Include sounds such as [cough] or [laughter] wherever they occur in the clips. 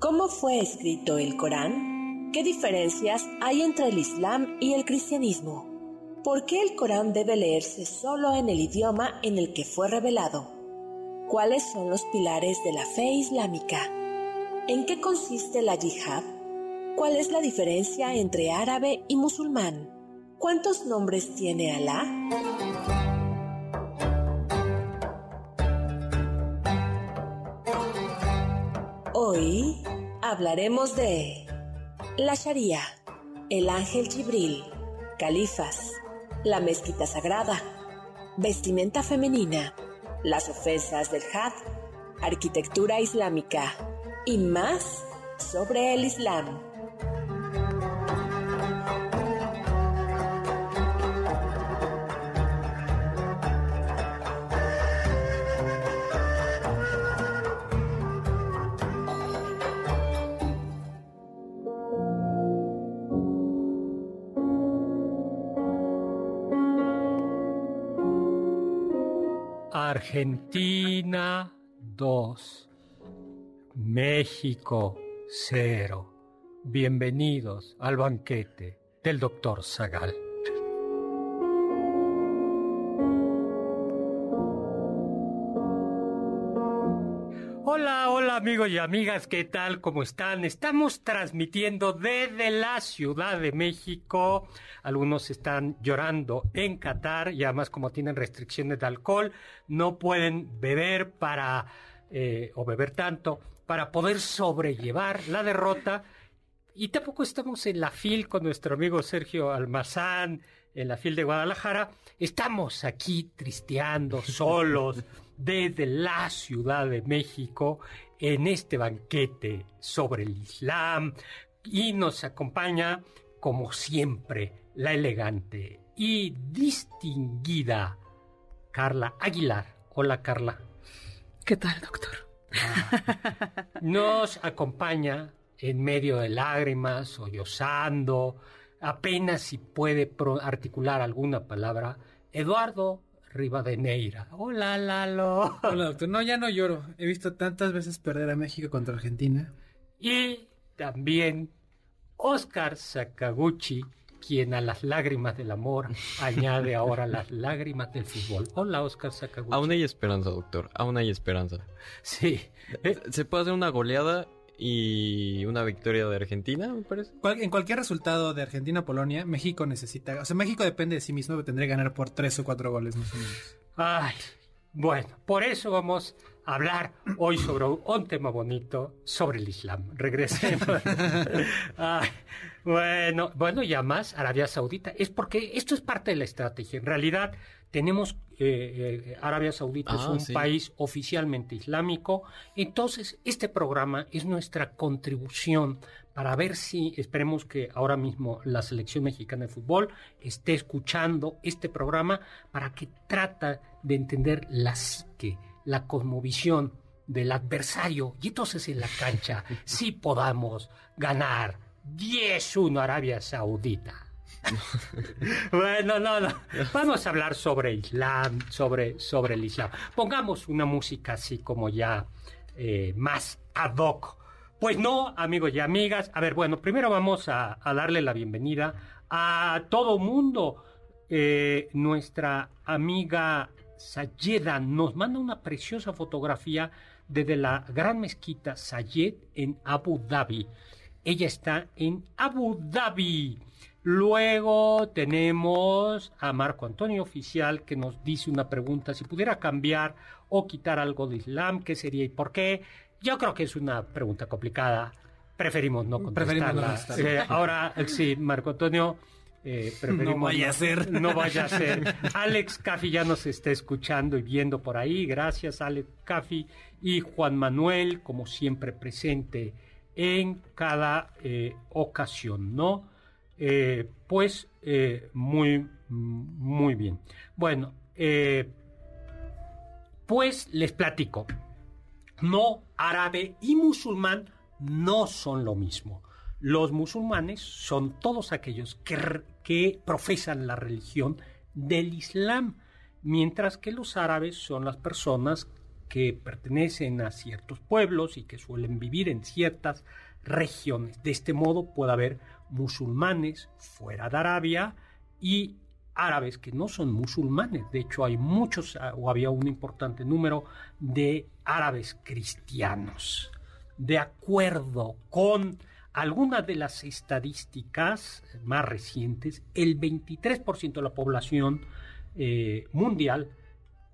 ¿Cómo fue escrito el Corán? ¿Qué diferencias hay entre el Islam y el cristianismo? ¿Por qué el Corán debe leerse solo en el idioma en el que fue revelado? ¿Cuáles son los pilares de la fe islámica? ¿En qué consiste la yihad? ¿Cuál es la diferencia entre árabe y musulmán? ¿Cuántos nombres tiene Alá? Hoy hablaremos de la Sharia, el ángel Jibril, califas, la mezquita sagrada, vestimenta femenina, las ofensas del Had, arquitectura islámica y más sobre el Islam. Argentina 2, México 0. Bienvenidos al banquete del doctor Zagal. Hola, amigos y amigas, ¿qué tal? ¿Cómo están? Estamos transmitiendo desde la Ciudad de México. Algunos están llorando en Qatar y además como tienen restricciones de alcohol, no pueden beber para, eh, o beber tanto, para poder sobrellevar la derrota. Y tampoco estamos en la FIL con nuestro amigo Sergio Almazán, en la FIL de Guadalajara. Estamos aquí tristeando, solos [laughs] desde la Ciudad de México en este banquete sobre el Islam y nos acompaña, como siempre, la elegante y distinguida Carla Aguilar. Hola Carla. ¿Qué tal, doctor? Ah, nos acompaña en medio de lágrimas, sollozando, apenas si puede articular alguna palabra, Eduardo Rivadeneira. Hola, Lalo. Hola, doctor. No, ya no lloro. He visto tantas veces perder a México contra Argentina. Y también Oscar Sakaguchi, quien a las lágrimas del amor [laughs] añade ahora las lágrimas del fútbol. Hola, Oscar Sakaguchi. Aún hay esperanza, doctor. Aún hay esperanza. Sí. Se puede hacer una goleada y una victoria de Argentina, me parece. en cualquier resultado de Argentina-Polonia, México necesita. O sea, México depende de sí mismo, tendría que ganar por tres o cuatro goles más o menos. Ay, bueno, por eso vamos a hablar hoy sobre un tema bonito, sobre el Islam. Regresemos. [laughs] Ay, bueno, bueno, ya más Arabia Saudita. Es porque esto es parte de la estrategia. En realidad, tenemos eh, eh, Arabia Saudita es Ah, un sí. país oficialmente islámico, entonces este programa es nuestra contribución para ver si esperemos que ahora mismo la selección mexicana de fútbol esté escuchando este programa para que trata de entender la psique, la cosmovisión del adversario y entonces en la cancha [laughs] sí podamos ganar 10-1 Arabia Saudita. [laughs] bueno, no, no. Vamos a hablar sobre Islam, sobre, sobre el Islam. Pongamos una música así como ya eh, más ad hoc. Pues no, amigos y amigas. A ver, bueno, primero vamos a, darle la bienvenida a todo mundo. Eh, nuestra amiga Sayeda nos manda una preciosa fotografía desde la gran mezquita Sayed en Abu Dhabi. Ella está en Abu Dhabi. Luego tenemos a Marco Antonio Oficial que nos dice una pregunta, si pudiera cambiar o quitar algo de Islam, ¿qué sería y por qué? Yo creo que es una pregunta complicada. Preferimos no contestarla. Preferimos no contestarla. Eh, ahora, sí, Marco Antonio, eh, preferimos No vaya a ser. No vaya a ser. Alex Caffi ya nos está escuchando y viendo por ahí. Gracias, Alex Caffi. Y Juan Manuel, como siempre, presente en cada eh, ocasión, ¿no? Eh, pues eh, muy, muy bien. Bueno, eh, pues les platico. No árabe y musulmán no son lo mismo. Los musulmanes son todos aquellos que, que profesan la religión del Islam, mientras que los árabes son las personas que pertenecen a ciertos pueblos y que suelen vivir en ciertas regiones. De este modo puede haber musulmanes fuera de Arabia y árabes que no son musulmanes. De hecho, hay muchos, ah, o había un importante número de árabes cristianos. De acuerdo con algunas de las estadísticas más recientes, el 23% de la población eh, mundial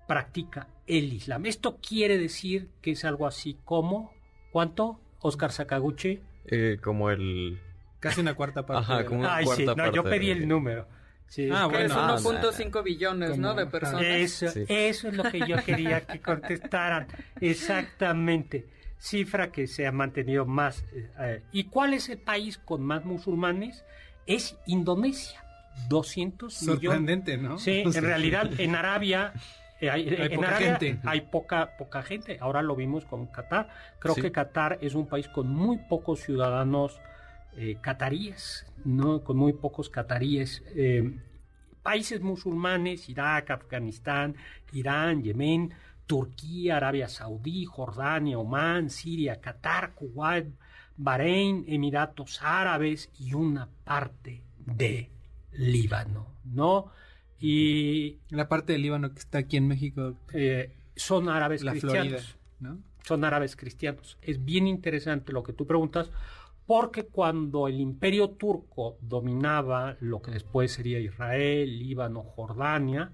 practica el Islam. Esto quiere decir que es algo así como, ¿cuánto? Oscar Sakaguchi. Eh, como el... Casi una cuarta parte. Ajá, como una Ay, sí, no, yo pedí de- el número. Sí, Ah, es que- bueno. es Ah, 1.5 billones, ¿no? De personas. Eso, Sí. eso es lo que yo quería que contestaran. Exactamente. Cifra que se ha mantenido más. eh, ¿Y cuál es el país con más musulmanes? Es Indonesia. 200 millones. Sorprendente, ¿no? Sí, en [laughs] realidad en Arabia eh, hay, Hay en poca Arabia gente. hay poca poca gente. Ahora lo vimos con Qatar. Creo Sí. que Qatar es un país con muy pocos ciudadanos eh, cataríes, no, con muy pocos cataríes. Eh, países musulmanes, Irak, Afganistán, Irán, Yemen, Turquía, Arabia Saudí, Jordania, Omán, Siria, Qatar, Kuwait, Bahrein, Emiratos Árabes y una parte de Líbano, ¿no? Y La parte del Líbano que está aquí en México, eh, son árabes la cristianos. Florida, ¿no? Son árabes cristianos. Es bien interesante lo que tú preguntas, porque cuando el imperio turco dominaba lo que después sería Israel, Líbano, Jordania,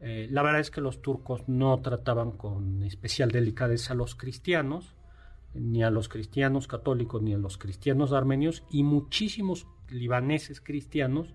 eh, la verdad es que los turcos no trataban con especial delicadeza a los cristianos, ni a los cristianos católicos, ni a los cristianos armenios, y muchísimos libaneses cristianos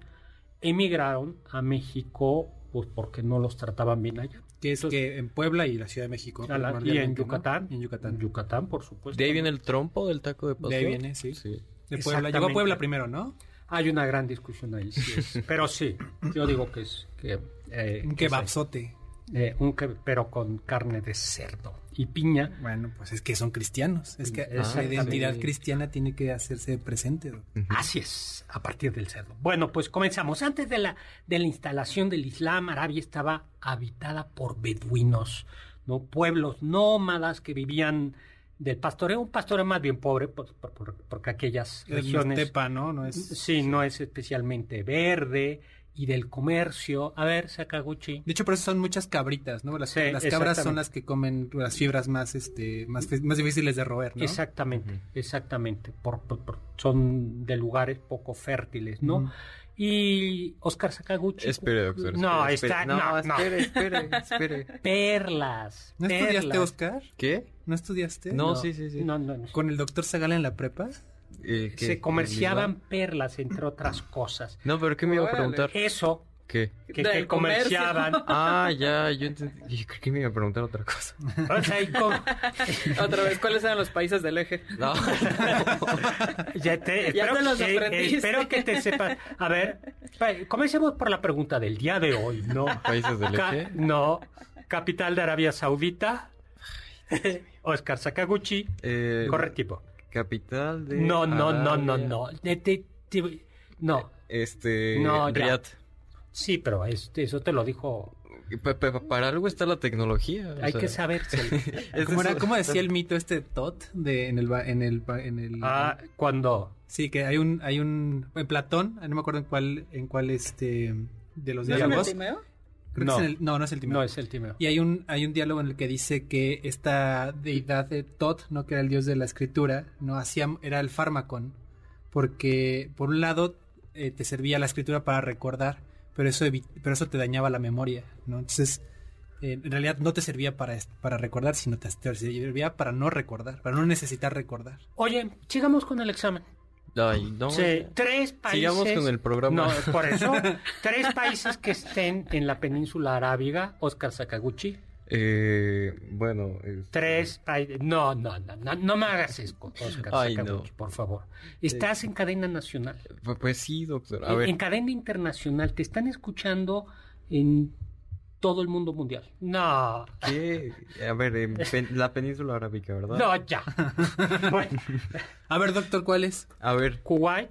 emigraron a México pues porque no los trataban bien allá. Que es Entonces, que en Puebla y la Ciudad de México. la- y en. Yucatán. Y en Yucatán. En Yucatán, por supuesto. De ahí viene el trompo del taco de pastor. De ahí viene, sí. Sí. De Puebla. Llegó a. Puebla primero, ¿no? Hay una gran discusión ahí, sí es. [laughs] pero sí, yo digo que es que, eh, Un que kebabzote. eh, un ke- pero con carne de cerdo y piña. Bueno, pues es que son cristianos. Es que la Exactamente. identidad cristiana tiene que hacerse presente. Así es, a partir del cerdo. Bueno, pues comenzamos. Antes de la, de la instalación del Islam, Arabia estaba habitada por beduinos, ¿no? Pueblos nómadas que vivían del pastoreo, un pastoreo más bien pobre, por- por- por- porque aquellas Es regiones... estepa, ¿no? No es... Sí, no es especialmente verde y del comercio. A ver, Sakaguchi. De hecho, por eso son muchas cabritas, ¿no? Las, Sí, las cabras son las que comen las fibras más, este, más, más difíciles de roer, ¿no? Exactamente, exactamente. Por, por- por- son de lugares poco fértiles, ¿no? Y Oscar Sakaguchi. Espere, doctor. No, espere, está. espere. No, no. espere, espere, espere. [laughs] Perlas. ¿No estudiaste. Oscar? ¿Qué? ¿No estudiaste? No, sí, sí, sí. No, no, no. ¿Con el doctor Zagala en la prepa? Eh. Se comerciaban perlas, entre otras cosas. No, pero ¿qué me iba a preguntar? Eso ¿Qué? que, que comerciaban. [laughs] Ah, ya, yo entendí. Yo creo que me iba a preguntar otra cosa. O sea, [laughs] Otra vez, ¿cuáles eran los países del eje? No. [laughs] Ya te, Ya espero, te los que- aprendiste. espero que te sepas. A ver, comencemos por la pregunta del día de hoy, ¿no? ¿Países del Ca- eje? no. Capital de Arabia Saudita. Oscar Sakaguchi. Eh, Correctivo. Capital de. No, no, no, no, no. De- de- de- no. Este. No, ya. Riad. Sí, pero eso te lo dijo. Pa- pa- para algo está la tecnología. Hay sea, que saber. [laughs] es ¿Cómo, era- eso. cómo decía el mito este Tot de en el ba- en el en el ah, cuando. sí que hay un hay un en Platón, no me acuerdo en cuál en cuál este de los ¿No es en el diálogos. Que No. es el- no, no es el Timeo. No es el Timeo. Y hay un, hay un diálogo en el que dice que esta deidad de Tot, ¿no? que era el dios de la escritura, no hacía, era el fármacon, porque por un lado eh, te servía la escritura para recordar, pero eso, pero eso te dañaba la memoria, ¿no? Entonces, eh, en realidad no te servía para, para recordar, sino te, te servía para no recordar, para no necesitar recordar. Oye, sigamos con el examen. Ay, no. Sí, tres países. Sigamos con el programa. No, por eso. [laughs] tres países que estén en la península arábiga. Oscar Sakaguchi. Eh, bueno. Tres países. No, no, no, no, no me hagas eso, Oscar Ay, Sakaguchi, no. por favor. Estás en cadena nacional. pu- Pues sí, doctor. A en, ver. en cadena internacional. Te están escuchando en todo el mundo mundial. No, ¿qué? A ver, en pen- la península arábica, ¿verdad? no, ya. [laughs] Bueno, A ver, doctor, ¿cuál es? A ver. Kuwait,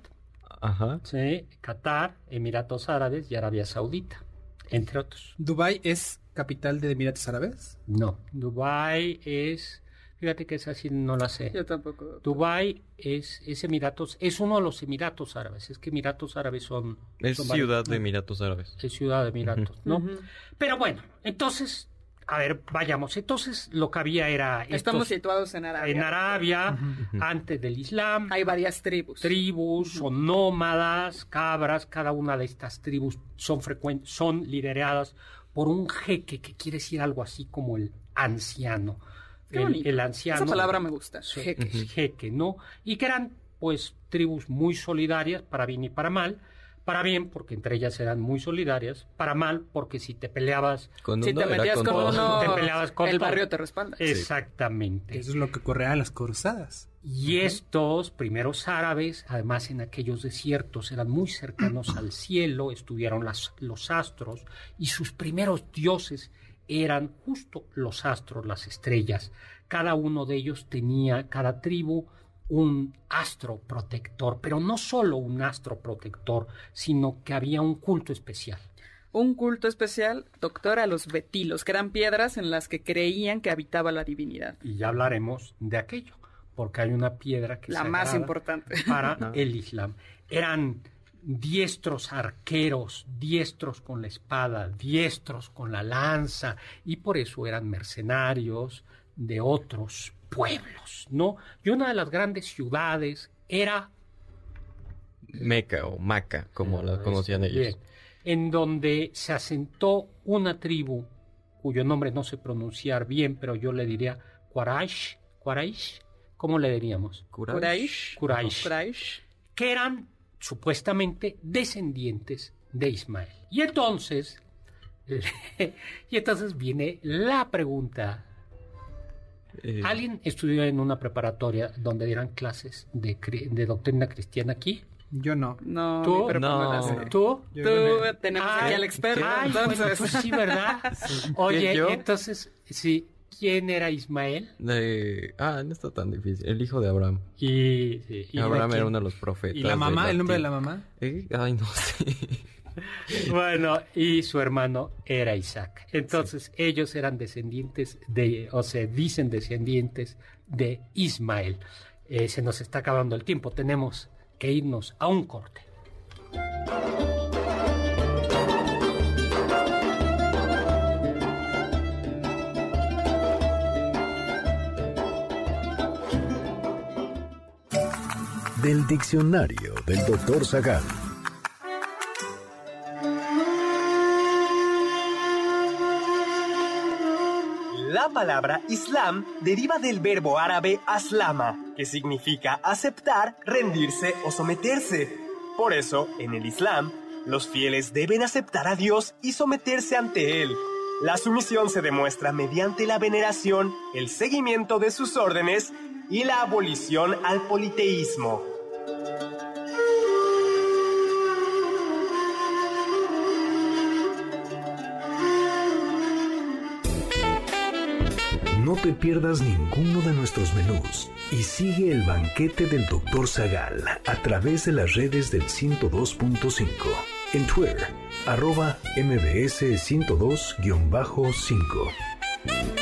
Ajá. sí, Qatar, Emiratos Árabes y Arabia Saudita, entre otros. ¿Dubai es capital de Emiratos Árabes? No, Dubai es, fíjate que esa sí no la sé. Yo tampoco. Dubai es, es Emiratos, es uno de los Emiratos Árabes. Es que Emiratos Árabes son, Es son varios. ciudad de Emiratos Árabes. es ciudad de Emiratos, ¿no? Pero bueno, entonces, a ver, vayamos. Entonces lo que había era estos- Estamos situados en Arabia. en Arabia antes del Islam. Hay varias tribus. tribus, son nómadas, cabras, cada una de estas tribus son frecuentes, son lideradas por un jeque que quiere decir algo así como el anciano. Qué el, anciano. Esa palabra me gusta. Jeque. jeque, ¿no? Y que eran, pues, tribus muy solidarias, para bien y para mal. Para bien, porque entre ellas eran muy solidarias. Para mal, porque si te peleabas Con Si te metías con uno, Te peleabas con el todo. barrio te respalda. Exactamente. Eso es lo que ocurría en las cruzadas. Y estos primeros árabes, además en aquellos desiertos, eran muy cercanos al cielo, estudiaron las- los astros, y sus primeros dioses eran justo los astros, las estrellas. Cada uno de ellos tenía, cada tribu, un astro protector, pero no solo un astro protector, sino que había un culto especial. Un culto especial, doctor, a los betilos, que eran piedras en las que creían que habitaba la divinidad. Y ya hablaremos de aquello, porque hay una piedra que es La más importante. para [laughs] No. el Islam. Eran diestros arqueros, diestros con la espada, diestros con la lanza, y por eso eran mercenarios de otros pueblos, ¿no? Y una de las grandes ciudades era Meca o Maca, como la conocían ellos. Bien, en donde se asentó una tribu cuyo nombre no sé pronunciar bien, pero yo le diría Quraysh, Quraysh, ¿cómo le diríamos? Quraysh. Quraysh. Quraysh. que eran supuestamente descendientes de Ismael. Y entonces, [laughs] y entonces viene la pregunta. Eh, ¿Alguien estudió en una preparatoria donde dieran clases de, doctrina cristiana aquí? Yo no. No, ¿Tú? mi No. la. ¿Tú? Yo Tú, tenemos Ay, aquí al experto, Ay, bueno, entonces. pues sí, ¿verdad? [laughs] Oye, ¿Yo? entonces, sí, ¿quién era Ismael? de- Ah, no está tan difícil. El hijo de Abraham. Y, sí, ¿y de Abraham era uno de los profetas. ¿Y la mamá? ¿El nombre de la mamá? Eh, Ay, no sé. [laughs] Bueno, y su hermano era Isaac. Entonces, ellos eran descendientes de, o sea, dicen descendientes de Ismael. Eh, se nos está acabando el tiempo, tenemos que irnos a un corte. Del diccionario del doctor Zagal. La palabra Islam deriva del verbo árabe aslama, que significa aceptar, rendirse o someterse. Por eso, en el Islam, los fieles deben aceptar a Dios y someterse ante Él. La sumisión se demuestra mediante la veneración, el seguimiento de sus órdenes y la abolición al politeísmo. No te pierdas ninguno de nuestros menús y sigue el banquete del Dr. Zagal a través de las redes del 102.5. En Twitter, arroba mbs 102-5.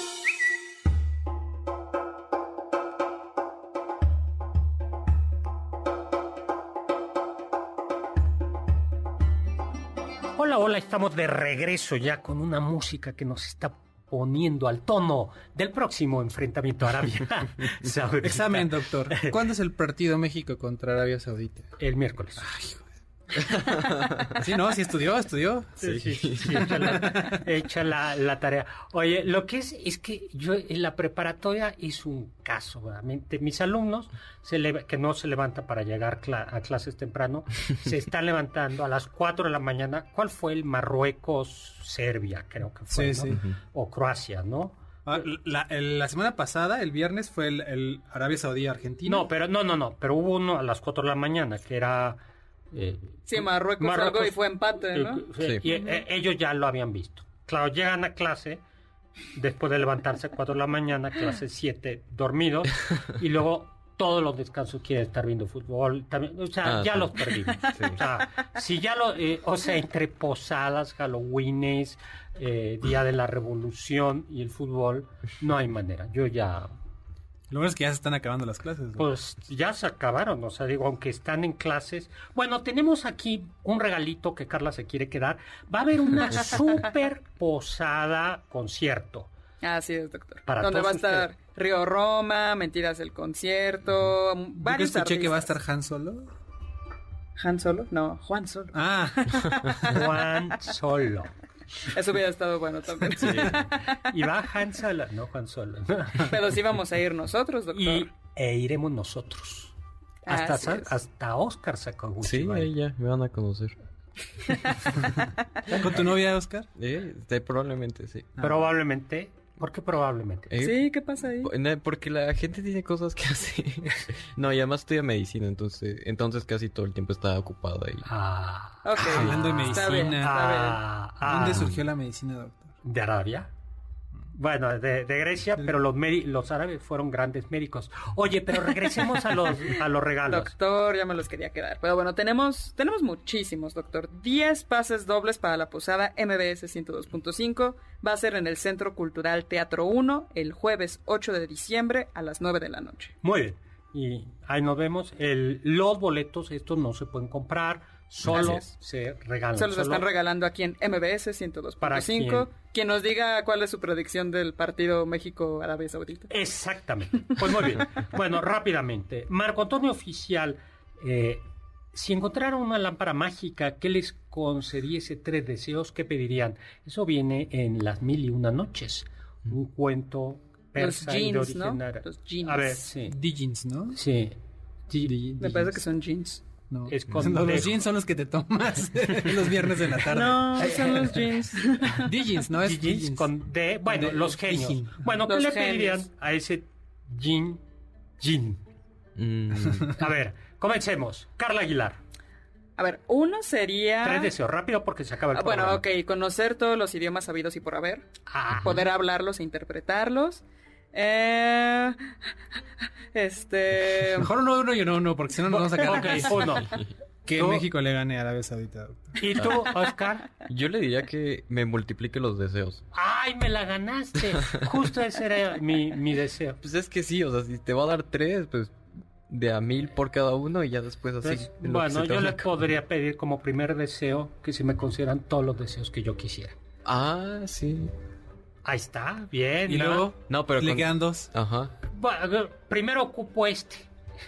Estamos de regreso ya con una música que nos está poniendo al tono del próximo enfrentamiento Arabia [laughs] Saudita. Examen, doctor. ¿Cuándo es el partido México contra Arabia Saudita? El miércoles. [laughs] Sí, no, sí estudió, estudió. Sí, sí, sí, sí, echa, la, la- la tarea. Oye, lo que es es que yo en la preparatoria hice un caso, realmente. Mis alumnos, se le- que no se levantan para llegar cla- a clases temprano, se están levantando a las 4 de la mañana. ¿Cuál fue el Marruecos-Serbia, creo que fue, Sí, ¿no? sí. O Croacia, ¿no? Ah, La, semana pasada, el viernes, fue el, el Arabia Saudí-Argentina. No, pero no, no, no, pero hubo uno a las 4 de la mañana que era... eh, Sí, Marruecos, algo y fue empate, ¿no? Eh, sí, y, eh, ellos ya lo habían visto. Claro, llegan a clase después de levantarse a 4 de la mañana, clase 7, dormidos, y luego todos los descansos quieren estar viendo fútbol. También, o sea, Ah, ya sí. los perdimos. O sea, si ya lo, eh, o sea, entre posadas, Halloweenes, eh, Día de la Revolución y el fútbol, no hay manera. Yo ya Lo bueno es que ya se están acabando las clases. ¿no? pues ya se acabaron, o sea, digo, aunque están en clases. Bueno, tenemos aquí un regalito que Carla se quiere quedar. Va a haber una [laughs] super posada concierto. Así es, doctor. Para Donde va a estar Río Roma, Mentiras del Concierto, Yo que varios escuché que va a estar Han Solo. ¿Han Solo? No, Juan Solo. Ah, [laughs] Juan Solo. [laughs] Eso hubiera estado bueno también. [laughs] Y va Han Solo, no Juan Solo. Pero sí vamos a ir nosotros, doctor. Y e iremos nosotros. Hasta, Así sa- es. hasta Oscar Sakaguchi. Sí, ahí ya me van a conocer. [laughs] ¿con tu novia, Oscar? Eh, este, probablemente sí. Probablemente. ¿Por qué probablemente? Eh, Sí, ¿qué pasa ahí? Porque la gente tiene cosas que [laughs] hacer. no, y además estudia medicina, entonces entonces casi todo el tiempo está ocupado ahí. Ah, Ok. Hablando de Está bien, medicina. está bien. ah, ah. ¿Dónde surgió la medicina, doctor? de Arabia. Bueno, de, de Grecia, pero los, los árabes fueron grandes médicos. Oye, pero regresemos a los, a los regalos. Doctor, ya me los quería quedar. Pero bueno, tenemos, tenemos muchísimos, doctor. 10 pases dobles para la posada MBS 102.5. Va a ser en el Centro Cultural Teatro 1 el jueves 8 de diciembre a las 9 de la noche. Muy bien. Y ahí nos vemos. El, los boletos, estos no se pueden comprar, solo se regalan. Se los Solo- están regalando aquí en MBS ¿Para 102.5. quién? Quien nos diga cuál es su predicción del partido México-Arabia Saudita. Exactamente. Pues muy bien. [laughs] Bueno, rápidamente. Marco Antonio Oficial, eh, si encontraran una lámpara mágica que les concediese tres deseos, ¿qué pedirían? Eso viene en Las Mil y Una Noches, un cuento Los persa y de jeans, ¿no? origen árabe. Los jeans. A ver, sí. Digins, ¿no? Sí. Me parece que son jeans. No. Es con [laughs] No, los jeans son los que te tomas [laughs] los viernes de la tarde. No, son los jeans. [laughs] Digins, no es Jeans con D. Bueno, De- los genios. Dijin. Bueno, ¿qué Los le genios. pedirían a ese Jin Jin? Mm, A ver, comencemos. Carla Aguilar. A ver, uno sería... Tres deseos, rápido porque se acaba el Ah, bueno, ok, conocer todos los idiomas sabidos y por haber. Ajá. Poder hablarlos e interpretarlos. Eh, este... Mejor uno, uno y uno, uno, porque si no nos vamos a quedar Ok, aquí. uno. Que Tú- México le gane a Arabia Saudita. doctor. ¿Y tú, Oscar? yo le diría que me multiplique los deseos. ¡Ay, me la ganaste! Justo ese era mi, mi deseo. Pues es que sí, o sea, si te va a dar tres, pues de a mil por cada uno y ya después así. Que bueno, yo vaya le acabando. podría pedir como primer deseo que se me consideran todos los deseos que yo quisiera. Ah, sí. Ahí está, bien. Y ¿no? luego No, pero le con- quedan dos. Ajá. Bueno, primero ocupo este.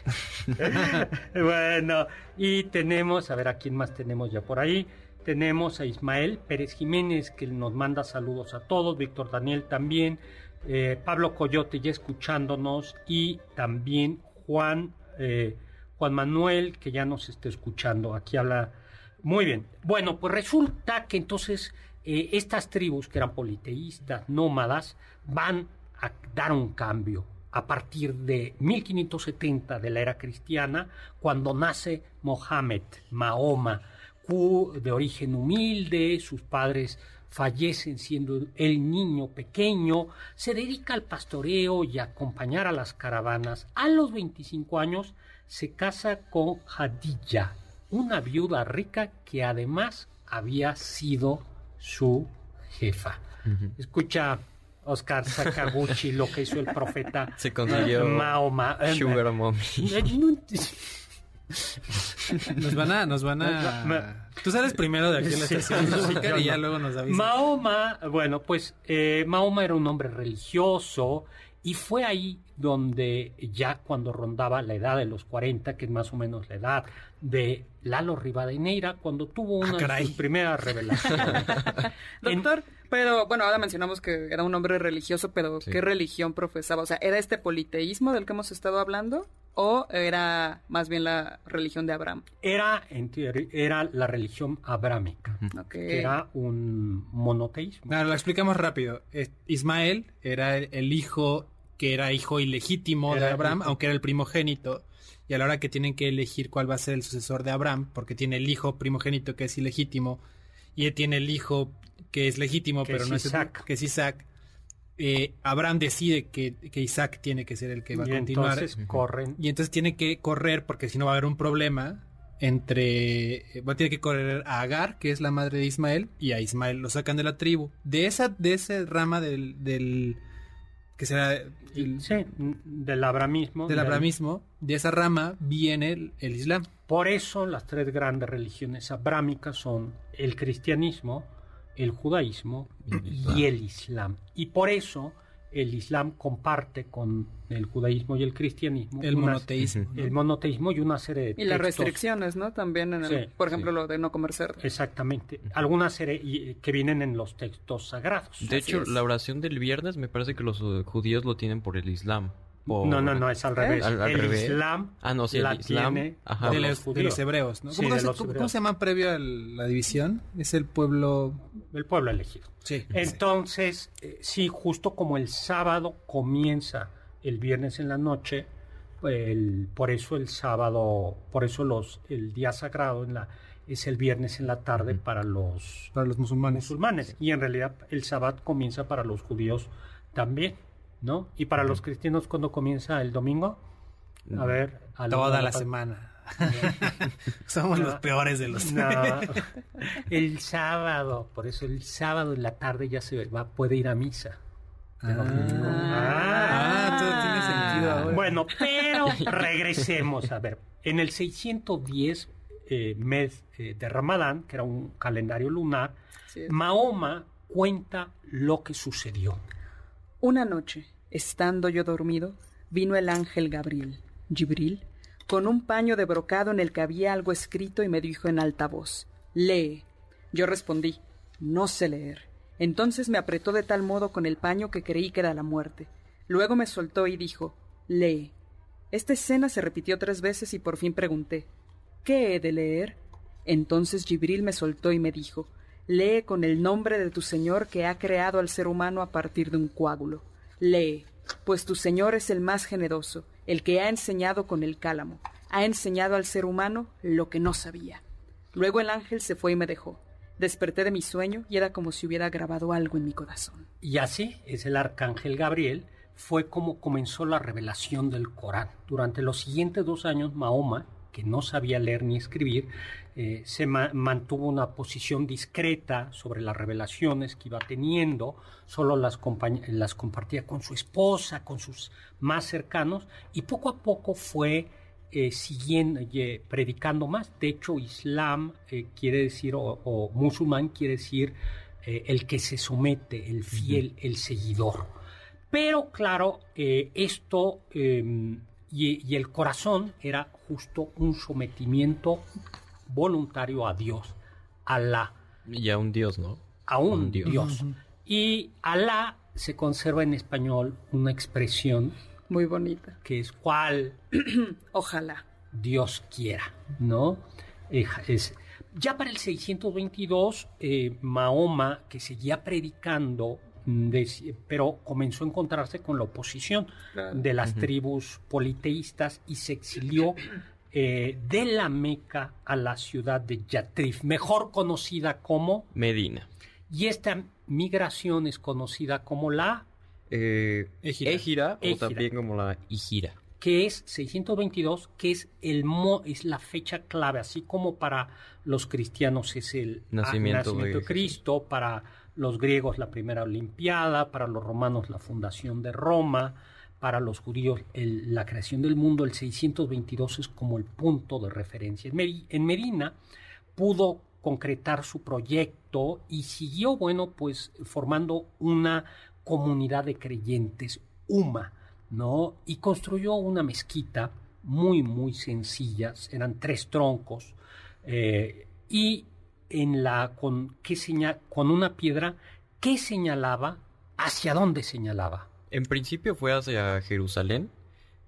[laughs] bueno, y tenemos, a ver a quién más tenemos ya por ahí. Tenemos a Ismael Pérez Jiménez que nos manda saludos a todos, Víctor Daniel también. eh, Pablo Coyote ya escuchándonos y también Juan, eh, Juan Manuel que ya nos está escuchando. Aquí habla muy bien. Bueno, pues resulta que entonces eh, estas tribus que eran politeístas, nómadas, van a dar un cambio a partir de 1570 de la era cristiana, cuando nace Mohammed, Mahoma, de origen humilde, sus padres fallecen siendo el niño pequeño, se dedica al pastoreo y a acompañar a las caravanas. A los 25 años se casa con Hadilla, una viuda rica que además había sido su jefa. Escucha, Oscar Sakaguchi, lo que hizo el profeta [laughs] Se consiguió Mahoma. Sugar Mommy. Nos van a, nos van a. Tú sales primero de aquí en la Sí, estación no, y ya no. luego nos avisas. Mahoma, bueno, pues eh, Mahoma era un hombre religioso y fue ahí donde ya cuando rondaba la edad de los 40, que es más o menos la edad de Lalo Rivadeneira, cuando tuvo una de caray. sus primeras revelaciones. En- [laughs] Doctor, pero bueno, ahora mencionamos que era un hombre religioso, pero Sí. ¿qué religión profesaba? O sea, ¿era este politeísmo del que hemos estado hablando? ¿O era más bien la religión de Abraham? era, en teoría, era la religión abrámica, Ok. que era un monoteísmo. Claro, lo explicamos rápido. Ismael era el hijo que era hijo ilegítimo de Abraham, aunque era el primogénito. Y a la hora que tienen que elegir cuál va a ser el sucesor de Abraham, porque tiene el hijo primogénito que es ilegítimo, y él tiene el hijo que es legítimo, Que pero es no es Isaac. que es Isaac. eh, Abraham decide que, que Isaac tiene que ser el que va a y continuar. entonces corren Y entonces tiene que correr porque si no va a haber un problema entre... eh, Va a tener que correr a Agar, que es la madre de Ismael, y a Ismael lo sacan de la tribu. De esa, de esa rama del... del que será el- sí, del abramismo. del del- abramismo, de esa rama viene el, el Islam. Por eso las tres grandes religiones abrámicas son el cristianismo, el judaísmo y el islam. Y por eso el islam comparte con el judaísmo y el cristianismo El unas- monoteísmo. el monoteísmo y una serie de Y las restricciones, ¿no? También, en el- Sí, por ejemplo, sí. lo de no comer cerdo. Exactamente. Algunas serie y- que vienen en los textos sagrados. De Así hecho, es. la oración del viernes me parece que los eh, judíos lo tienen por el Islam. Por- No, no, no, es al revés. Al- al el revés. islam Ah, no, sí, el la Islam, tiene ajá. de, los de los hebreos, ¿no? Sí, ¿Cómo, de se, los cómo- hebreos. cómo se llama previo a la división? Es el pueblo... El pueblo elegido. Sí. Entonces, eh, sí, justo como el sábado comienza el viernes en la noche, el- por eso el sábado, por eso los, el día sagrado en la, es el viernes en la tarde para los para los musulmanes. musulmanes. Y en realidad el sábado comienza para los judíos también, ¿no? Y para los cristianos, ¿cuándo comienza el domingo? A ver. a Toda la semana. [laughs] Somos No. los peores de los... No, el sábado, por eso el sábado en la tarde ya se va, puede ir a misa. Ah, todo tiene sentido ahora. Bueno, pero regresemos a ver. En el 610 eh, mes eh, de Ramadán, que era un calendario lunar. Mahoma cuenta lo que sucedió. Una noche, estando yo dormido, vino el ángel Gabriel, Gibril, con un paño de brocado en el que había algo escrito y me dijo en alta voz, lee. Yo respondí, no sé leer. Entonces me apretó de tal modo con el paño que creí que era la muerte. Luego me soltó y dijo, lee. Esta escena se repitió tres veces y por fin pregunté, ¿qué he de leer? Entonces Gibril me soltó y me dijo, lee con el nombre de tu Señor que ha creado al ser humano a partir de un coágulo. Lee, pues tu Señor es el más generoso, el que ha enseñado con el cálamo, ha enseñado al ser humano lo que no sabía. Luego el ángel se fue y me dejó. Desperté de mi sueño y era como si hubiera grabado algo en mi corazón. Y así es el arcángel Gabriel, fue como comenzó la revelación del Corán. Durante los siguientes dos años, Mahoma, que no sabía leer ni escribir, eh, se ma- mantuvo una posición discreta sobre las revelaciones que iba teniendo, solo las, compartía con su esposa, con sus más cercanos, y poco a poco fue eh, siguiendo, eh, predicando más. De hecho, Islam quiere decir, o, o musulmán quiere decir el que se somete, el fiel, el seguidor. Pero claro, esto y, y el corazón era justo un sometimiento voluntario a Dios, a la Y a un dios, ¿no? a un Un dios. Dios. Y Alá se conserva en español una expresión Muy bonita. que es cual [clears throat] Ojalá. Dios quiera, ¿no? Eh, es, ya para el 622, eh, Mahoma, que seguía predicando, mm, pero comenzó a encontrarse con la oposición de las tribus politeístas y se exilió eh, de la Meca a la ciudad de Yatrif, mejor conocida como, Medina. y esta migración es conocida como la Eh. Égira, o también como la Igira. que es 622, que es el mo, es la fecha clave, así como para los cristianos es el ah, Nacimiento de Jesús. Cristo, para los griegos la primera Olimpiada, para los romanos la fundación de Roma, para los judíos la creación del mundo, el 622 es como el punto de referencia. En, Medina pudo concretar su proyecto y siguió, bueno, pues formando una comunidad de creyentes, UMA, ¿no? Y construyó una mezquita muy, muy sencilla, eran tres troncos, eh, y en la, con, ¿qué señal, con una piedra que señalaba, hacia dónde señalaba. En principio fue hacia Jerusalén,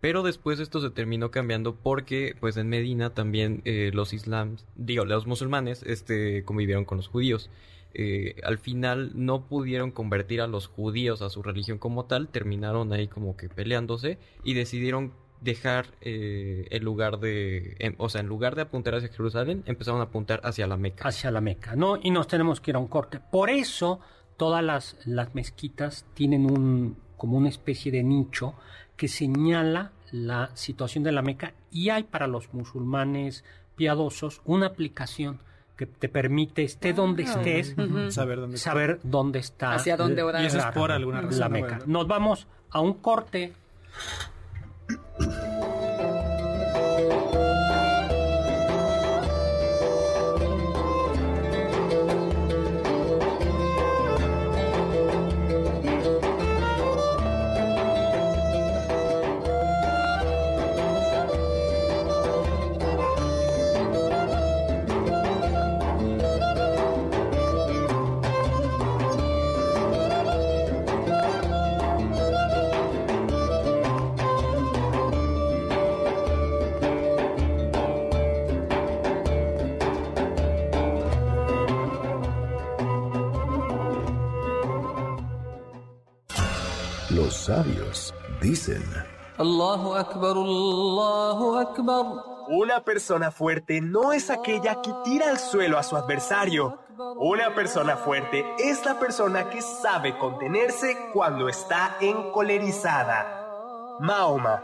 pero después esto se terminó cambiando porque, pues en Medina también eh, los islams, digo, los musulmanes, este, convivieron con los judíos. Eh, al final no pudieron convertir a los judíos a su religión como tal, terminaron ahí como que peleándose y decidieron dejar eh, el lugar de, em, o sea, en lugar de apuntar hacia Jerusalén, empezaron a apuntar hacia la Meca. hacia la Meca, ¿no? Y nos tenemos que ir a un corte. Por eso todas las, las mezquitas tienen un como una especie de nicho que señala la situación de la Meca y hay para los musulmanes piadosos una aplicación que te permite, esté donde estés. Saber dónde está. saber dónde está. Hacia dónde la- orar. Y eso es por alguna razón, La. Meca. Nos vamos a un corte. Los sabios dicen, Allahu Akbar, Allahu Akbar. Una persona fuerte no es aquella que tira al suelo a su adversario. Una persona fuerte es la persona que sabe contenerse cuando está encolerizada. Mahoma.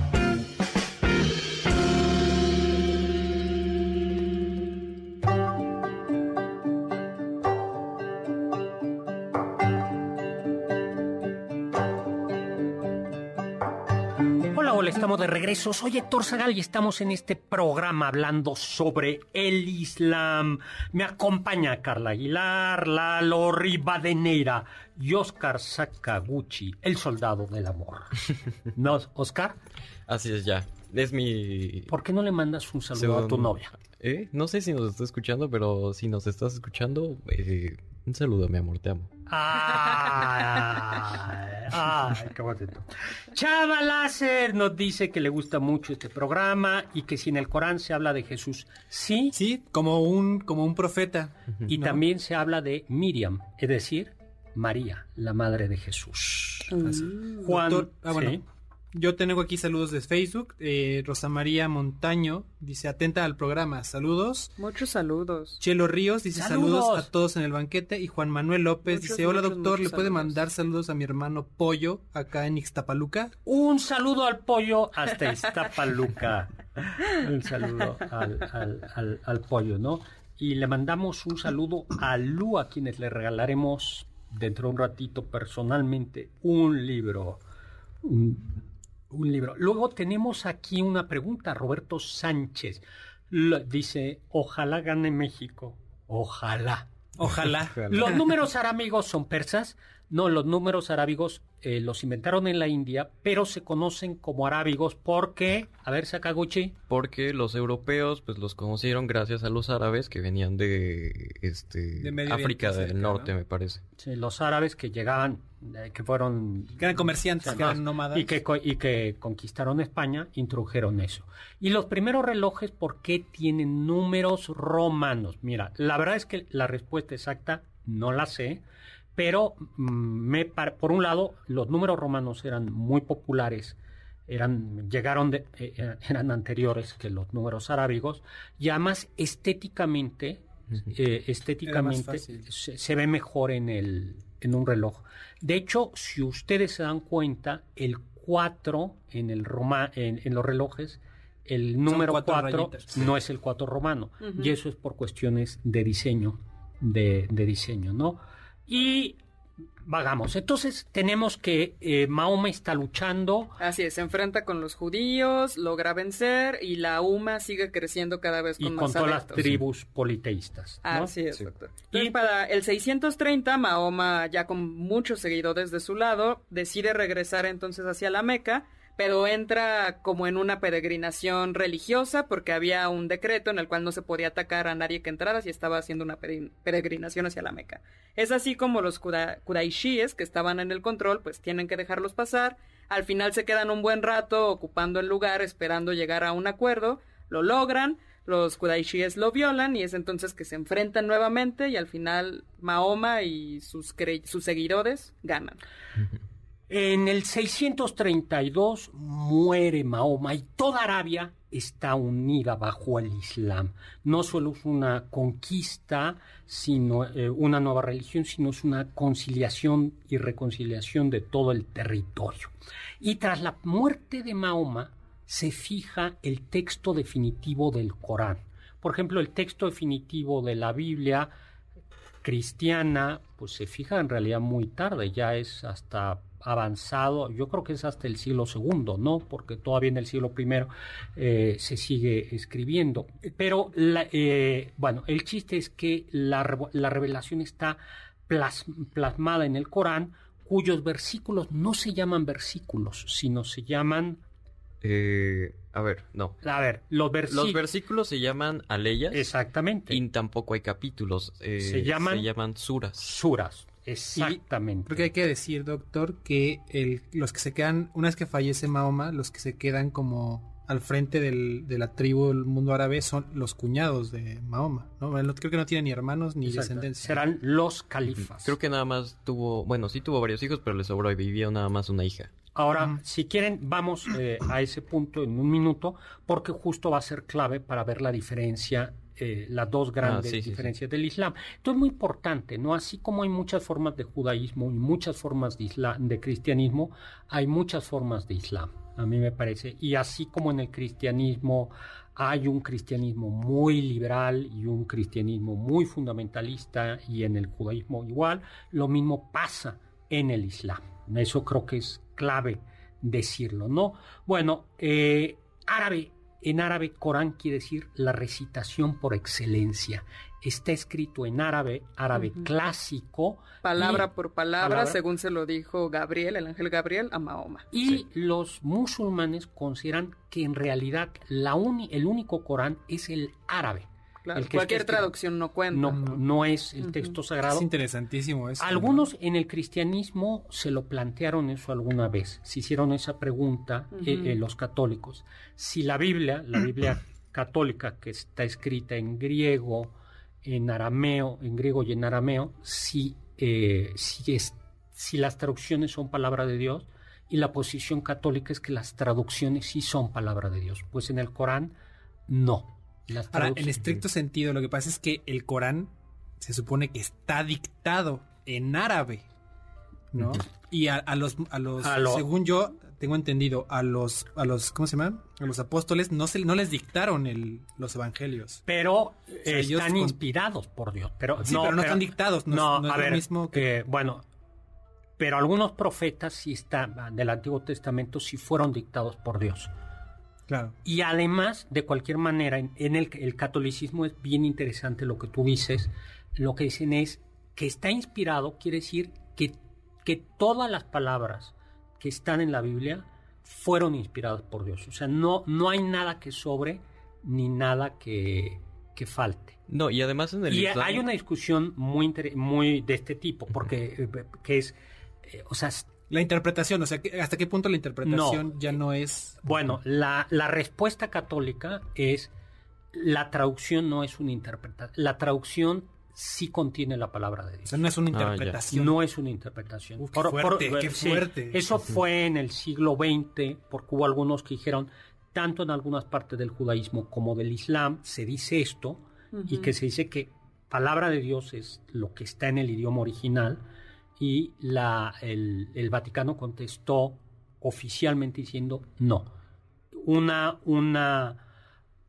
Regreso. Soy Héctor Zagal y estamos en este programa hablando sobre el Islam. Me acompaña Carla Aguilar, Lalo Rivadeneira y Oscar Sakaguchi, el soldado del amor. [laughs] ¿No, Oscar? Así es ya. Es mi... ¿Por qué no le mandas un saludo a tu novia? ¿Eh? No sé si nos está escuchando, pero si nos estás escuchando, eh, un saludo, mi amor, te amo. Ay, ay, qué bonito. Chava Láser nos dice que le gusta mucho este programa y que si en el Corán se habla de Jesús, sí, Sí, como un, como un profeta. y ¿no? también se habla de Miriam, es decir, María, la madre de Jesús. Juan, Doctor- ah, bueno. sí. Yo tengo aquí saludos de Facebook. Eh, Rosa María Montaño dice atenta al programa. Saludos. Muchos saludos. Chelo Ríos dice ¡Saludos! saludos, a todos en el banquete. Y Juan Manuel López Muchos, dice, hola muchos, doctor, ¿le puede saludos. mandar saludos a mi hermano Pollo acá en Ixtapaluca? Un saludo al pollo hasta Iztapaluca. Un saludo al, al- al- al pollo, ¿no? Y le mandamos un saludo a Lu, a quienes le regalaremos dentro de un ratito personalmente un libro. Un, un libro. Luego tenemos aquí una pregunta, Roberto Sánchez. Dice, ojalá gane México. Ojalá. Ojalá. ¿Los números arábigos son persas? No, los números arábigos eh, los inventaron en la India, pero se conocen como arábigos porque, a ver, Sakaguchi, Porque los europeos pues los conocieron gracias a los árabes que venían de este De Medio África del Norte, ¿no? me parece. sí, los árabes que llegaban, eh, que fueron Que eran comerciantes, que eran nómadas. y que, co- y que conquistaron España, introdujeron eso. Y los primeros relojes, ¿por qué tienen números romanos? Mira, la verdad es que la respuesta exacta no la sé, pero mm, me par- por un lado, los números romanos eran muy populares, eran, llegaron de- eh, eh, eran anteriores que los números arábigos, y además estéticamente, eh, estéticamente se, se ve mejor en, el, en un reloj. De hecho, si ustedes se dan cuenta, el 4 en, el Roma, en, en los relojes, el número cuatro 4 rayitas. no es el 4 romano. Y eso es por cuestiones de diseño, de, de diseño, ¿no? Y vagamos. Entonces tenemos que eh, Mahoma está luchando. Así es, se enfrenta con los judíos, logra vencer y la UMA sigue creciendo cada vez y con con más todas las tribus politeístas. ¿no? Así es, Sí. doctor. Entonces, para el 630, Mahoma, ya con muchos seguidores de su lado, decide regresar entonces hacia la Meca, pero entra como en una peregrinación religiosa porque había un decreto en el cual no se podía atacar a nadie que entrara si estaba haciendo una pere- peregrinación hacia la Meca. Es así como los Quraishíes que estaban en el control, pues tienen que dejarlos pasar. Al final se quedan un buen rato ocupando el lugar, esperando llegar a un acuerdo. Lo logran, los Quraishíes lo violan y es entonces que se enfrentan nuevamente y al final Mahoma y sus, sus seguidores ganan. En el 632 muere Mahoma y toda Arabia está unida bajo el Islam. No solo es una conquista, sino eh, una nueva religión, sino es una conciliación y reconciliación de todo el territorio. Y tras la muerte de Mahoma se fija el texto definitivo del Corán. Por ejemplo, el texto definitivo de la Biblia cristiana, pues se fija en realidad muy tarde, ya es hasta avanzado, yo creo que es hasta el siglo segundo, ¿no? Porque todavía en el siglo primero eh, se sigue escribiendo. Pero, la- eh, bueno, el chiste es que la, la revelación está plas- plasmada en el Corán, cuyos versículos no se llaman versículos, sino se llaman, Eh, a ver, no. a ver, los versículos. Los versículos se llaman aleyas Exactamente. y tampoco hay capítulos. eh, Se llaman- se llaman suras. Suras. Exactamente. Creo que hay que decir, doctor, que el- los que se quedan, una vez que fallece Mahoma, los que se quedan como al frente del- de la tribu del mundo árabe son los cuñados de Mahoma, ¿no? Creo que no tiene ni hermanos ni Exacto. descendencia. Serán los califas. Creo que nada más tuvo, bueno, sí tuvo varios hijos, pero le sobrevivió nada más una hija. Ahora, si quieren, vamos eh, a ese punto en un minuto, porque justo va a ser clave para ver la diferencia, eh, las dos grandes Ah, sí, sí, sí. diferencias del Islam. Esto es muy importante, ¿no? Así como hay muchas formas de judaísmo y muchas formas de, islam, de cristianismo, hay muchas formas de Islam, a mí me parece. Y así como en el cristianismo hay un cristianismo muy liberal y un cristianismo muy fundamentalista, y en el judaísmo igual, lo mismo pasa en el Islam. Eso creo que es clave decirlo, ¿no? Bueno, eh, árabe, en árabe, Corán quiere decir la recitación por excelencia. Está escrito en árabe, árabe clásico. Palabra por palabra, palabra. según se lo dijo Gabriel, el ángel Gabriel, a Mahoma. Y los musulmanes consideran que en realidad la uni- el único Corán es el árabe. Claro, El que cualquier traducción no cuenta. No, no es el texto sagrado. Es interesantísimo eso. Algunos en el cristianismo se lo plantearon eso alguna vez, se hicieron esa pregunta Ujú. eh, eh, los católicos. Si la Biblia, la Biblia [clears throat] católica que está escrita en griego, en arameo, en griego y en arameo, si, eh, si, es, si las traducciones son palabra de Dios y la posición católica es que las traducciones sí son palabra de Dios, pues en el Corán no. Las Ahora, en estricto sentido, lo que pasa es que el Corán se supone que está dictado en árabe, ¿no? Y a, a los, a los, A lo- según yo tengo entendido, a los, a los, ¿cómo se llama? A los apóstoles no se, no les dictaron el, los evangelios. pero sea, ellos están con- inspirados por Dios. Pero Sí, pero no están dictados, no es- No, no es a lo ver, mismo que- eh, bueno, pero algunos profetas sí están del Antiguo Testamento sí fueron dictados por Dios. Claro. Y además, de cualquier manera, en, en el, el catolicismo es bien interesante lo que tú dices. Lo que dicen es que está inspirado, quiere decir que, que todas las palabras que están en la Biblia fueron inspiradas por Dios. O sea, no, no hay nada que sobre ni nada que, que falte. No, y además en el Y Islam- hay una discusión muy, muy de este tipo, porque eh, que es, eh, o sea, La interpretación, o sea, que- ¿hasta qué punto la interpretación ya no es... Bueno, la, la respuesta católica es la traducción no es una interpretación. La traducción sí contiene la palabra de O Dios. sea, no es una Ah, interpretación. No es una interpretación. Uf, qué fuerte, qué sí, fuerte. eso fue en el siglo XX, porque hubo algunos que dijeron, tanto en algunas partes del judaísmo como del islam, se dice esto, y que se dice que palabra de Dios es lo que está en el idioma original, y la, el, el Vaticano contestó oficialmente diciendo no. Una, una,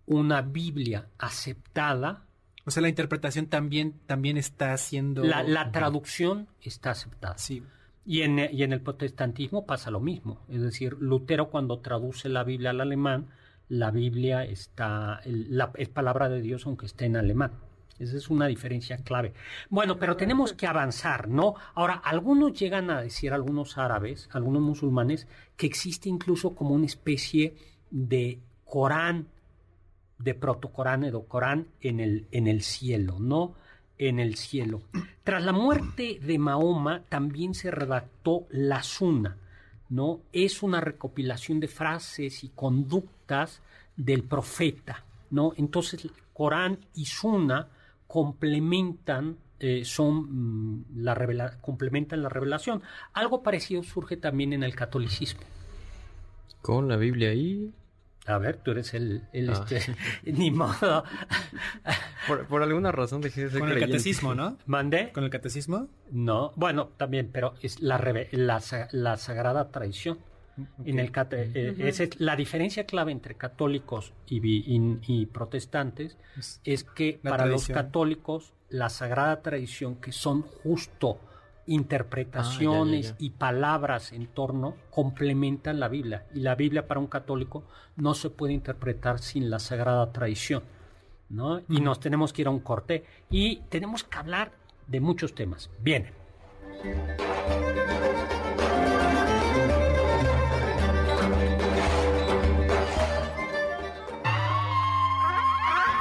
una Biblia aceptada, O sea, la interpretación también, también está siendo... la, la traducción está aceptada. Sí. Y en, y en el protestantismo pasa lo mismo. Es decir, Lutero cuando traduce la Biblia al alemán, la Biblia está, el- la, es palabra de Dios aunque esté en alemán. Esa es una diferencia clave. Bueno, pero tenemos que avanzar, ¿no? Ahora, algunos llegan a decir, algunos árabes, algunos musulmanes, que existe incluso como una especie de Corán, de protocorán o Corán en el, en el cielo, ¿no? En el cielo. Tras la muerte de Mahoma también se redactó la Sunna, ¿no? Es una recopilación de frases y conductas del profeta, ¿no? Entonces, Corán y Sunna complementan eh, son mm, la revela- complementan la revelación. Algo parecido surge también en el catolicismo. Con la Biblia ahí. A ver, tú eres el, el, Ah. este, [laughs] ni modo. Por, por alguna razón dejé de ser Con el creyente. catecismo, ¿no? ¿Mandé? Con el catecismo. No, bueno, también, pero es la, reve- la, la sagrada En el eh, esa es la diferencia clave entre católicos y, vi- y- y protestantes es que para tradición. los católicos la sagrada tradición que son justo interpretaciones Ah, ya, ya, ya. y palabras en torno complementan la Biblia y la Biblia para un católico no se puede interpretar sin la sagrada tradición. ¿no? Y nos tenemos que ir a un corte y tenemos que hablar de muchos temas. Bien.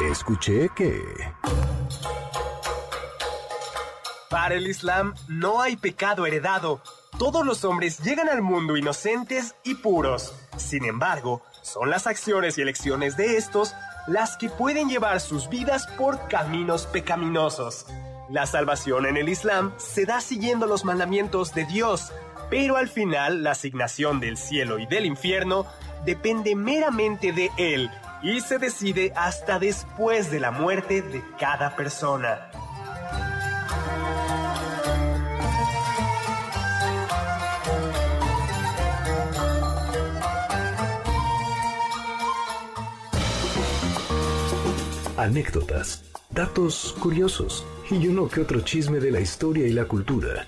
Escuché que... Para el Islam no hay pecado heredado. Todos los hombres llegan al mundo inocentes y puros. Sin embargo, son las acciones y elecciones de estos las que pueden llevar sus vidas por caminos pecaminosos. La salvación en el Islam se da siguiendo los mandamientos de Dios, pero al final la asignación del cielo y del infierno depende meramente de Él y se decide hasta después de la muerte de cada persona. Anécdotas, datos curiosos y uno que otro chisme de la historia y la cultura.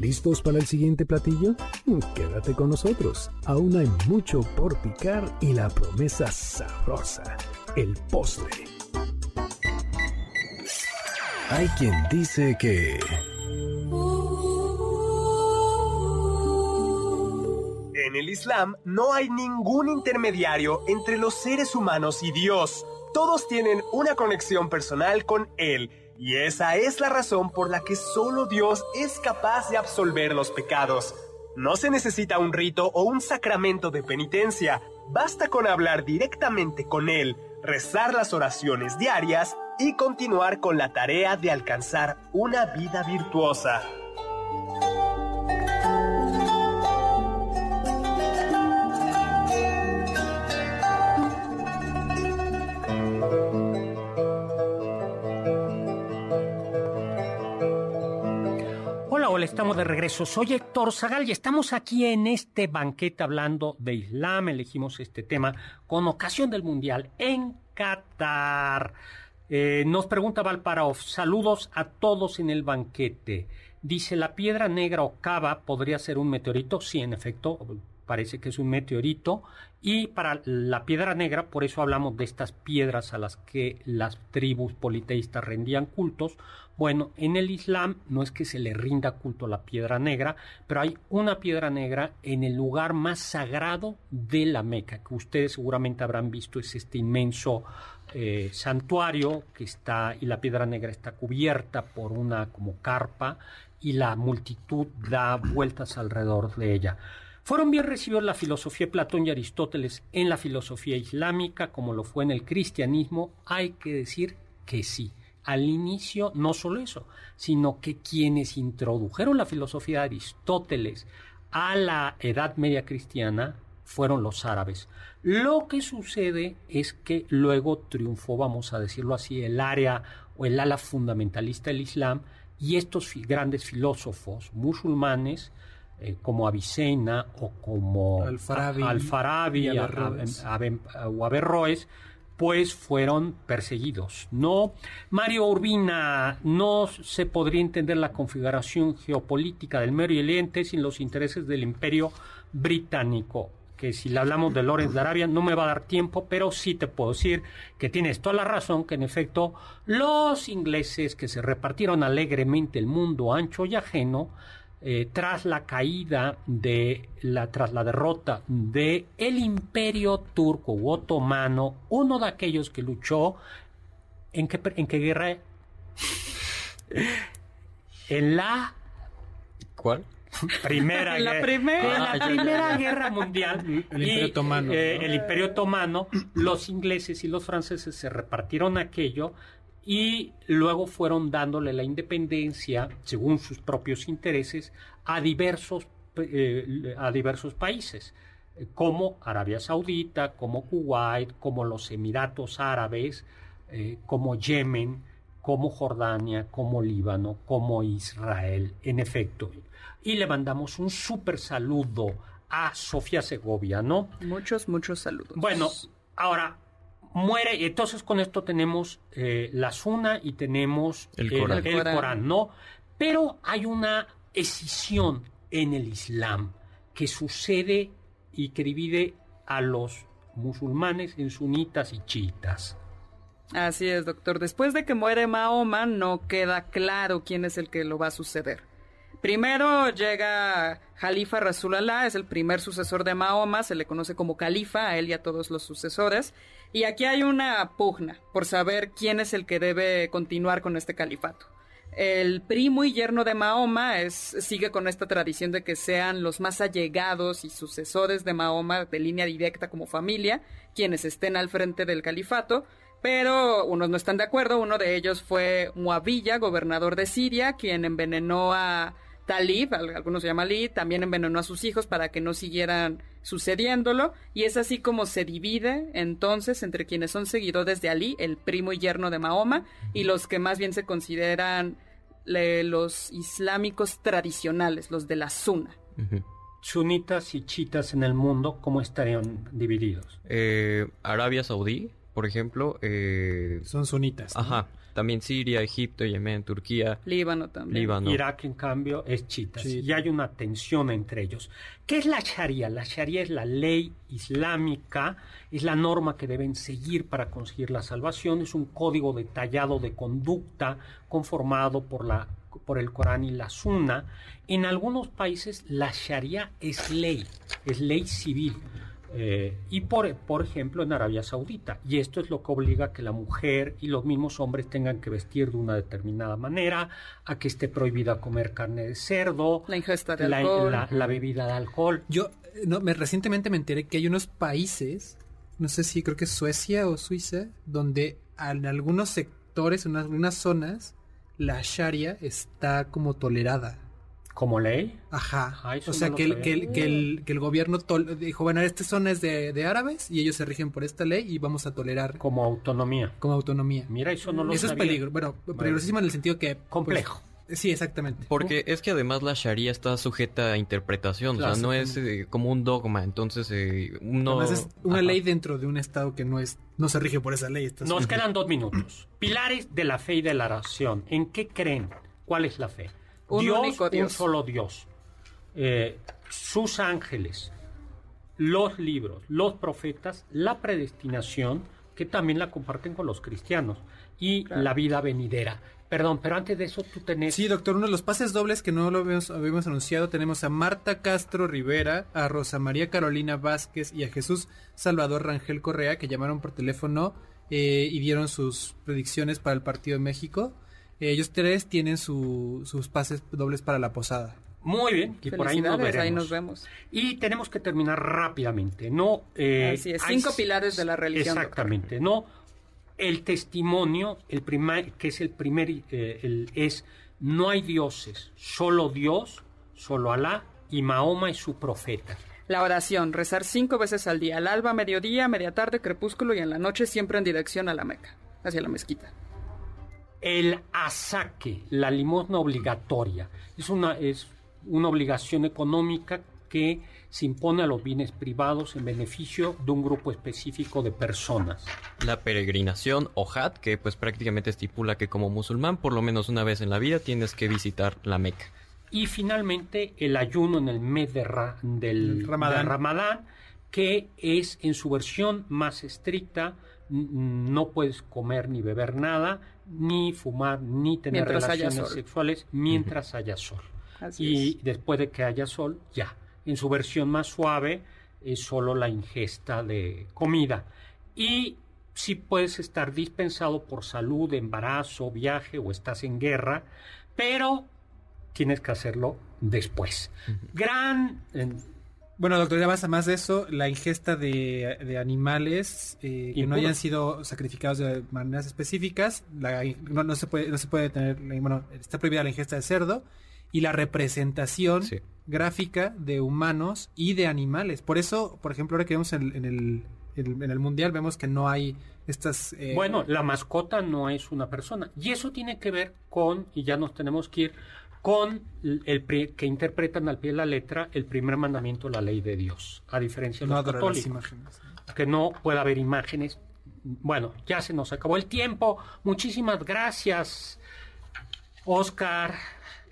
¿Listos para el siguiente platillo? Quédate con nosotros. Aún hay mucho por picar y la promesa sabrosa, el postre. Hay quien dice que... En el Islam no hay ningún intermediario entre los seres humanos y Dios. Todos tienen una conexión personal con Él. Y esa es la razón por la que solo Dios es capaz de absolver los pecados. No se necesita un rito o un sacramento de penitencia. Basta con hablar directamente con Él, rezar las oraciones diarias y continuar con la tarea de alcanzar una vida virtuosa. Estamos de regreso. Soy Héctor Zagal y estamos aquí en este banquete hablando de Islam. Elegimos este tema con ocasión del Mundial en Qatar. Eh, nos pregunta Valparov, saludos a todos en el banquete. Dice, ¿la piedra negra o cava podría ser un meteorito? Sí, en efecto, parece que es un meteorito. Y para la piedra negra, por eso hablamos de estas piedras a las que las tribus politeístas rendían cultos. Bueno, en el Islam no es que se le rinda culto a la piedra negra, pero hay una piedra negra en el lugar más sagrado de la Meca, que ustedes seguramente habrán visto, es este inmenso eh, santuario que está y la piedra negra está cubierta por una como carpa y la multitud da vueltas alrededor de ella. Fueron bien recibidos la filosofía de Platón y Aristóteles en la filosofía islámica como lo fue en el cristianismo, hay que decir que sí. Al inicio no solo eso, sino que quienes introdujeron la filosofía de Aristóteles a la Edad Media cristiana fueron los árabes. Lo que sucede es que luego triunfó, vamos a decirlo así, el área o el ala fundamentalista del Islam y estos grandes filósofos musulmanes eh, como Avicena o como Al-Farabi, Al-Farabi y a- Averroes. a- a- o Averroes, pues fueron perseguidos. No, Mario Urbina, no se podría entender la configuración geopolítica del Medio Oriente sin los intereses del Imperio Británico. Que si le hablamos de Lorenz de Arabia no me va a dar tiempo, pero sí te puedo decir que tienes toda la razón que en efecto los ingleses que se repartieron alegremente el mundo ancho y ajeno eh, tras la caída de la tras la derrota de el imperio turco u otomano uno de aquellos que luchó en qué en qué guerra [laughs] en la ¿Cuál? primera En [laughs] la guerra- primera. en la Ah, ya, primera guerra mundial El Imperio y, Otomano, eh, ¿no? el imperio otomano los ingleses y los franceses se repartieron aquello y luego fueron dándole la independencia según sus propios intereses a diversos eh, a diversos países como Arabia Saudita como Kuwait como los Emiratos Árabes eh, como Yemen como Jordania, como Líbano, como Israel, en efecto. Y le mandamos un súper saludo a Sofía Segovia, ¿no? Muchos, muchos saludos. Bueno, ahora muere, y entonces con esto tenemos eh, la Suna y tenemos El Corán. el Corán. Corán, ¿no? Pero hay una escisión en el Islam que sucede y que divide a los musulmanes en sunitas y chiitas. Así es, doctor. Después de que muere Mahoma, no queda claro quién es el que lo va a suceder. Primero llega Jalifa Rasulallah, es el primer sucesor de Mahoma, se le conoce como califa a él y a todos los sucesores. Y aquí hay una pugna por saber quién es el que debe continuar con este califato. El primo y yerno de Mahoma es, sigue con esta tradición de que sean los más allegados y sucesores de Mahoma de línea directa como familia, quienes estén al frente del califato, pero unos no están de acuerdo. Uno de ellos fue Muavilla, gobernador de Siria, quien envenenó a Talib, al- algunos se llama Ali, también envenenó a sus hijos para que no siguieran sucediéndolo. Y es así como se divide entonces entre quienes son seguidores de Ali, el primo y yerno de Mahoma, y los que más bien se consideran le- los islámicos tradicionales, los de la Sunna. Sunitas y chiitas en el mundo, ¿cómo estarían divididos? Eh, Arabia Saudí, por ejemplo. eh, Son sunitas. ¿no? ajá. También Siria, Egipto, Yemen, Turquía, Líbano también. Líbano. Irak, en cambio, es chiitas. Sí. Y hay una tensión entre ellos. ¿Qué es la Sharia? La Sharia es la ley islámica, es la norma que deben seguir para conseguir la salvación, es un código detallado de conducta conformado por la por el Corán y la Sunna. En algunos países la Sharia es ley, es ley civil. Eh, y por, por ejemplo en Arabia Saudita. Y esto es lo que obliga a que la mujer y los mismos hombres tengan que vestir de una determinada manera, a que esté prohibida comer carne de cerdo, La ingesta de la, alcohol. la- la bebida de alcohol. Yo eh, no, me, recientemente me enteré que hay unos países, no sé si creo que es Suecia o Suiza, donde en algunos sectores, en algunas zonas, la Sharia está como tolerada. Como ley. Ajá. O sea, no que, el, que, el, que, el, que el gobierno tol- dijo, bueno, esta zona es de, de árabes y ellos se rigen por esta ley y vamos a tolerar Como autonomía. como autonomía. Mira, eso no lo Eso es peligro. Bueno, peligrosísimo en el sentido que... pues, Complejo. sí, exactamente. Porque es que además la Sharia está sujeta a interpretación, o sea, no es eh, como un dogma, entonces eh, uno... Además es una Ajá. ley dentro de un estado que no es no se rige por esa ley. está Nos quedan dos minutos. Pilares de la fe y de la oración. ¿En qué creen? ¿Cuál es la fe? Un Dios, único un solo Dios. Eh, sus ángeles, los libros, los profetas, la predestinación, que también la comparten con los cristianos, y la vida venidera. Perdón, pero antes de eso tú tenés... Sí, doctor, uno de los pases dobles que no lo habíamos, habíamos anunciado, tenemos a Marta Castro Rivera, a Rosa María Carolina Vázquez y a Jesús Salvador Rangel Correa, que llamaron por teléfono eh, y dieron sus predicciones para el partido de México. Eh, ellos tres tienen su- sus pases dobles para la posada. Muy bien, y por ahí nos veremos. ahí nos vemos. Y tenemos que terminar rápidamente, ¿no? Eh, Así es, cinco pilares de la religión, Exactamente, ¿no? El testimonio, el primer, que es el primer, eh, el- es no hay dioses, solo Dios, solo Alá y Mahoma y su profeta. La oración, rezar cinco veces al día, al alba, mediodía, media tarde, crepúsculo y en la noche siempre en dirección a la Meca, hacia la mezquita. El asaque, la limosna obligatoria, es una, es una obligación económica que se impone a los bienes privados en beneficio de un grupo específico de personas. La peregrinación o Hajj, que pues prácticamente estipula que como musulmán por lo menos una vez en la vida tienes que visitar la Meca. Y finalmente el ayuno en el mes de Ra- del El Ramadán. del Ramadán, que es en su versión más estricta, no puedes comer ni beber nada, ni fumar, ni tener Mientras relaciones sexuales mientras haya sol. Así y es. después de que haya sol, ya. En su versión más suave es solo la ingesta de comida. Y si puedes estar dispensado por salud, embarazo, viaje o estás en guerra, pero tienes que hacerlo después. Gran... eh, Bueno, doctor, ya más, más de eso, la ingesta de, de animales eh, que no hayan sido sacrificados de maneras específicas, la- no, no se puede, no se puede tener, bueno, está prohibida la ingesta de cerdo y la representación Sí. gráfica de humanos y de animales. Por eso, por ejemplo, ahora que vemos en, en el, en, en el mundial, vemos que no hay estas... eh, Bueno, la mascota no es una persona. Y eso tiene que ver con, y ya nos tenemos que ir, con el que interpretan al pie de la letra el primer mandamiento, la ley de Dios, a diferencia de no los católicos. imágenes. que no pueda haber imágenes. Bueno, ya se nos acabó el tiempo. Muchísimas gracias, Oscar,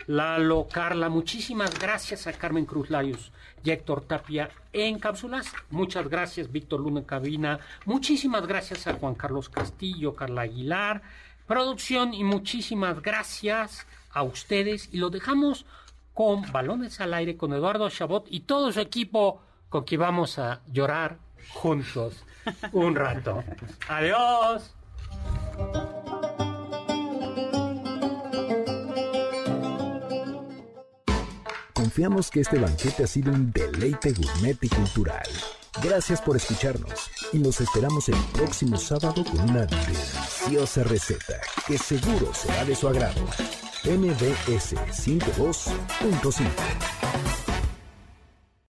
Lalo, Carla. Muchísimas gracias a Carmen Cruz Larios y Héctor Tapia en cápsulas. Muchas gracias, Víctor Luna en cabina. Muchísimas gracias a Juan Carlos Castillo, Carla Aguilar, producción y muchísimas gracias a ustedes. Y lo dejamos con balones al aire con Eduardo Chabot y todo su equipo con quien vamos a llorar juntos un rato. [laughs] Adiós. Confiamos que este banquete ha sido un deleite gourmet y cultural. Gracias por escucharnos y nos esperamos el próximo sábado con una deliciosa receta que seguro será de su agrado. MBS 102.5